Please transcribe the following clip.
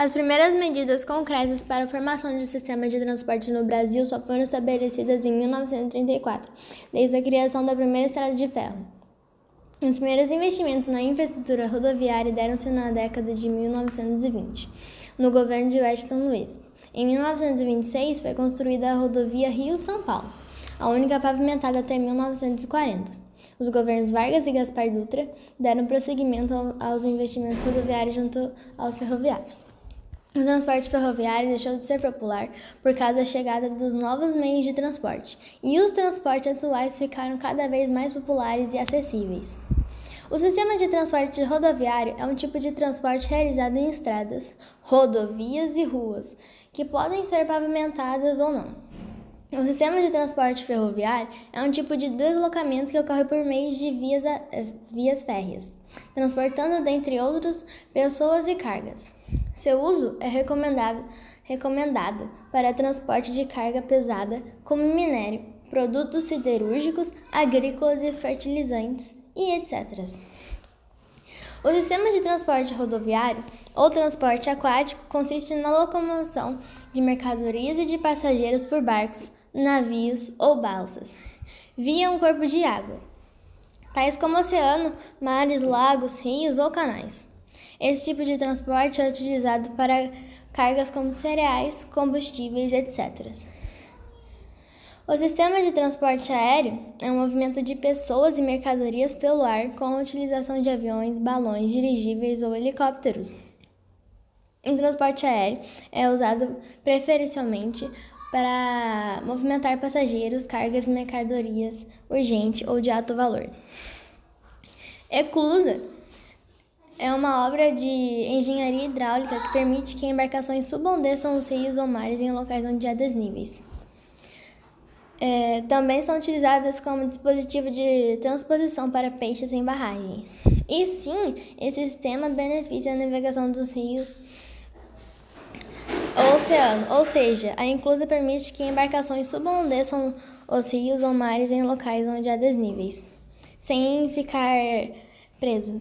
As primeiras medidas concretas para a formação de um sistema de transporte no Brasil só foram estabelecidas em 1934, desde a criação da primeira estrada de ferro. Os primeiros investimentos na infraestrutura rodoviária deram-se na década de 1920, no governo de Washington Luiz. Em 1926 foi construída a rodovia Rio-São Paulo, a única pavimentada até 1940. Os governos Vargas e Gaspar Dutra deram prosseguimento aos investimentos rodoviários junto aos ferroviários. O transporte ferroviário deixou de ser popular por causa da chegada dos novos meios de transporte, e os transportes atuais ficaram cada vez mais populares e acessíveis. O sistema de transporte rodoviário é um tipo de transporte realizado em estradas, rodovias e ruas, que podem ser pavimentadas ou não. O sistema de transporte ferroviário é um tipo de deslocamento que ocorre por meio de vias, vias férreas, transportando, dentre outros, pessoas e cargas. Seu uso é recomendado, recomendado para transporte de carga pesada, como minério, produtos siderúrgicos, agrícolas e fertilizantes, e etc. O sistema de transporte rodoviário ou transporte aquático consiste na locomoção de mercadorias e de passageiros por barcos, navios ou balsas, via um corpo de água, tais como oceano, mares, lagos, rios ou canais. Esse tipo de transporte é utilizado para cargas como cereais, combustíveis, etc. O sistema de transporte aéreo é um movimento de pessoas e mercadorias pelo ar com a utilização de aviões, balões, dirigíveis ou helicópteros. O transporte aéreo é usado preferencialmente para movimentar passageiros, cargas e mercadorias urgente ou de alto valor. Eclusa é uma obra de engenharia hidráulica que permite que embarcações subam os rios ou mares em locais onde há desníveis. É, também são utilizadas como dispositivo de transposição para peixes em barragens. E sim, esse sistema beneficia a navegação dos rios oceano, ou seja, a inclusa permite que embarcações subam ou desçam os rios ou mares em locais onde há desníveis, sem ficar preso.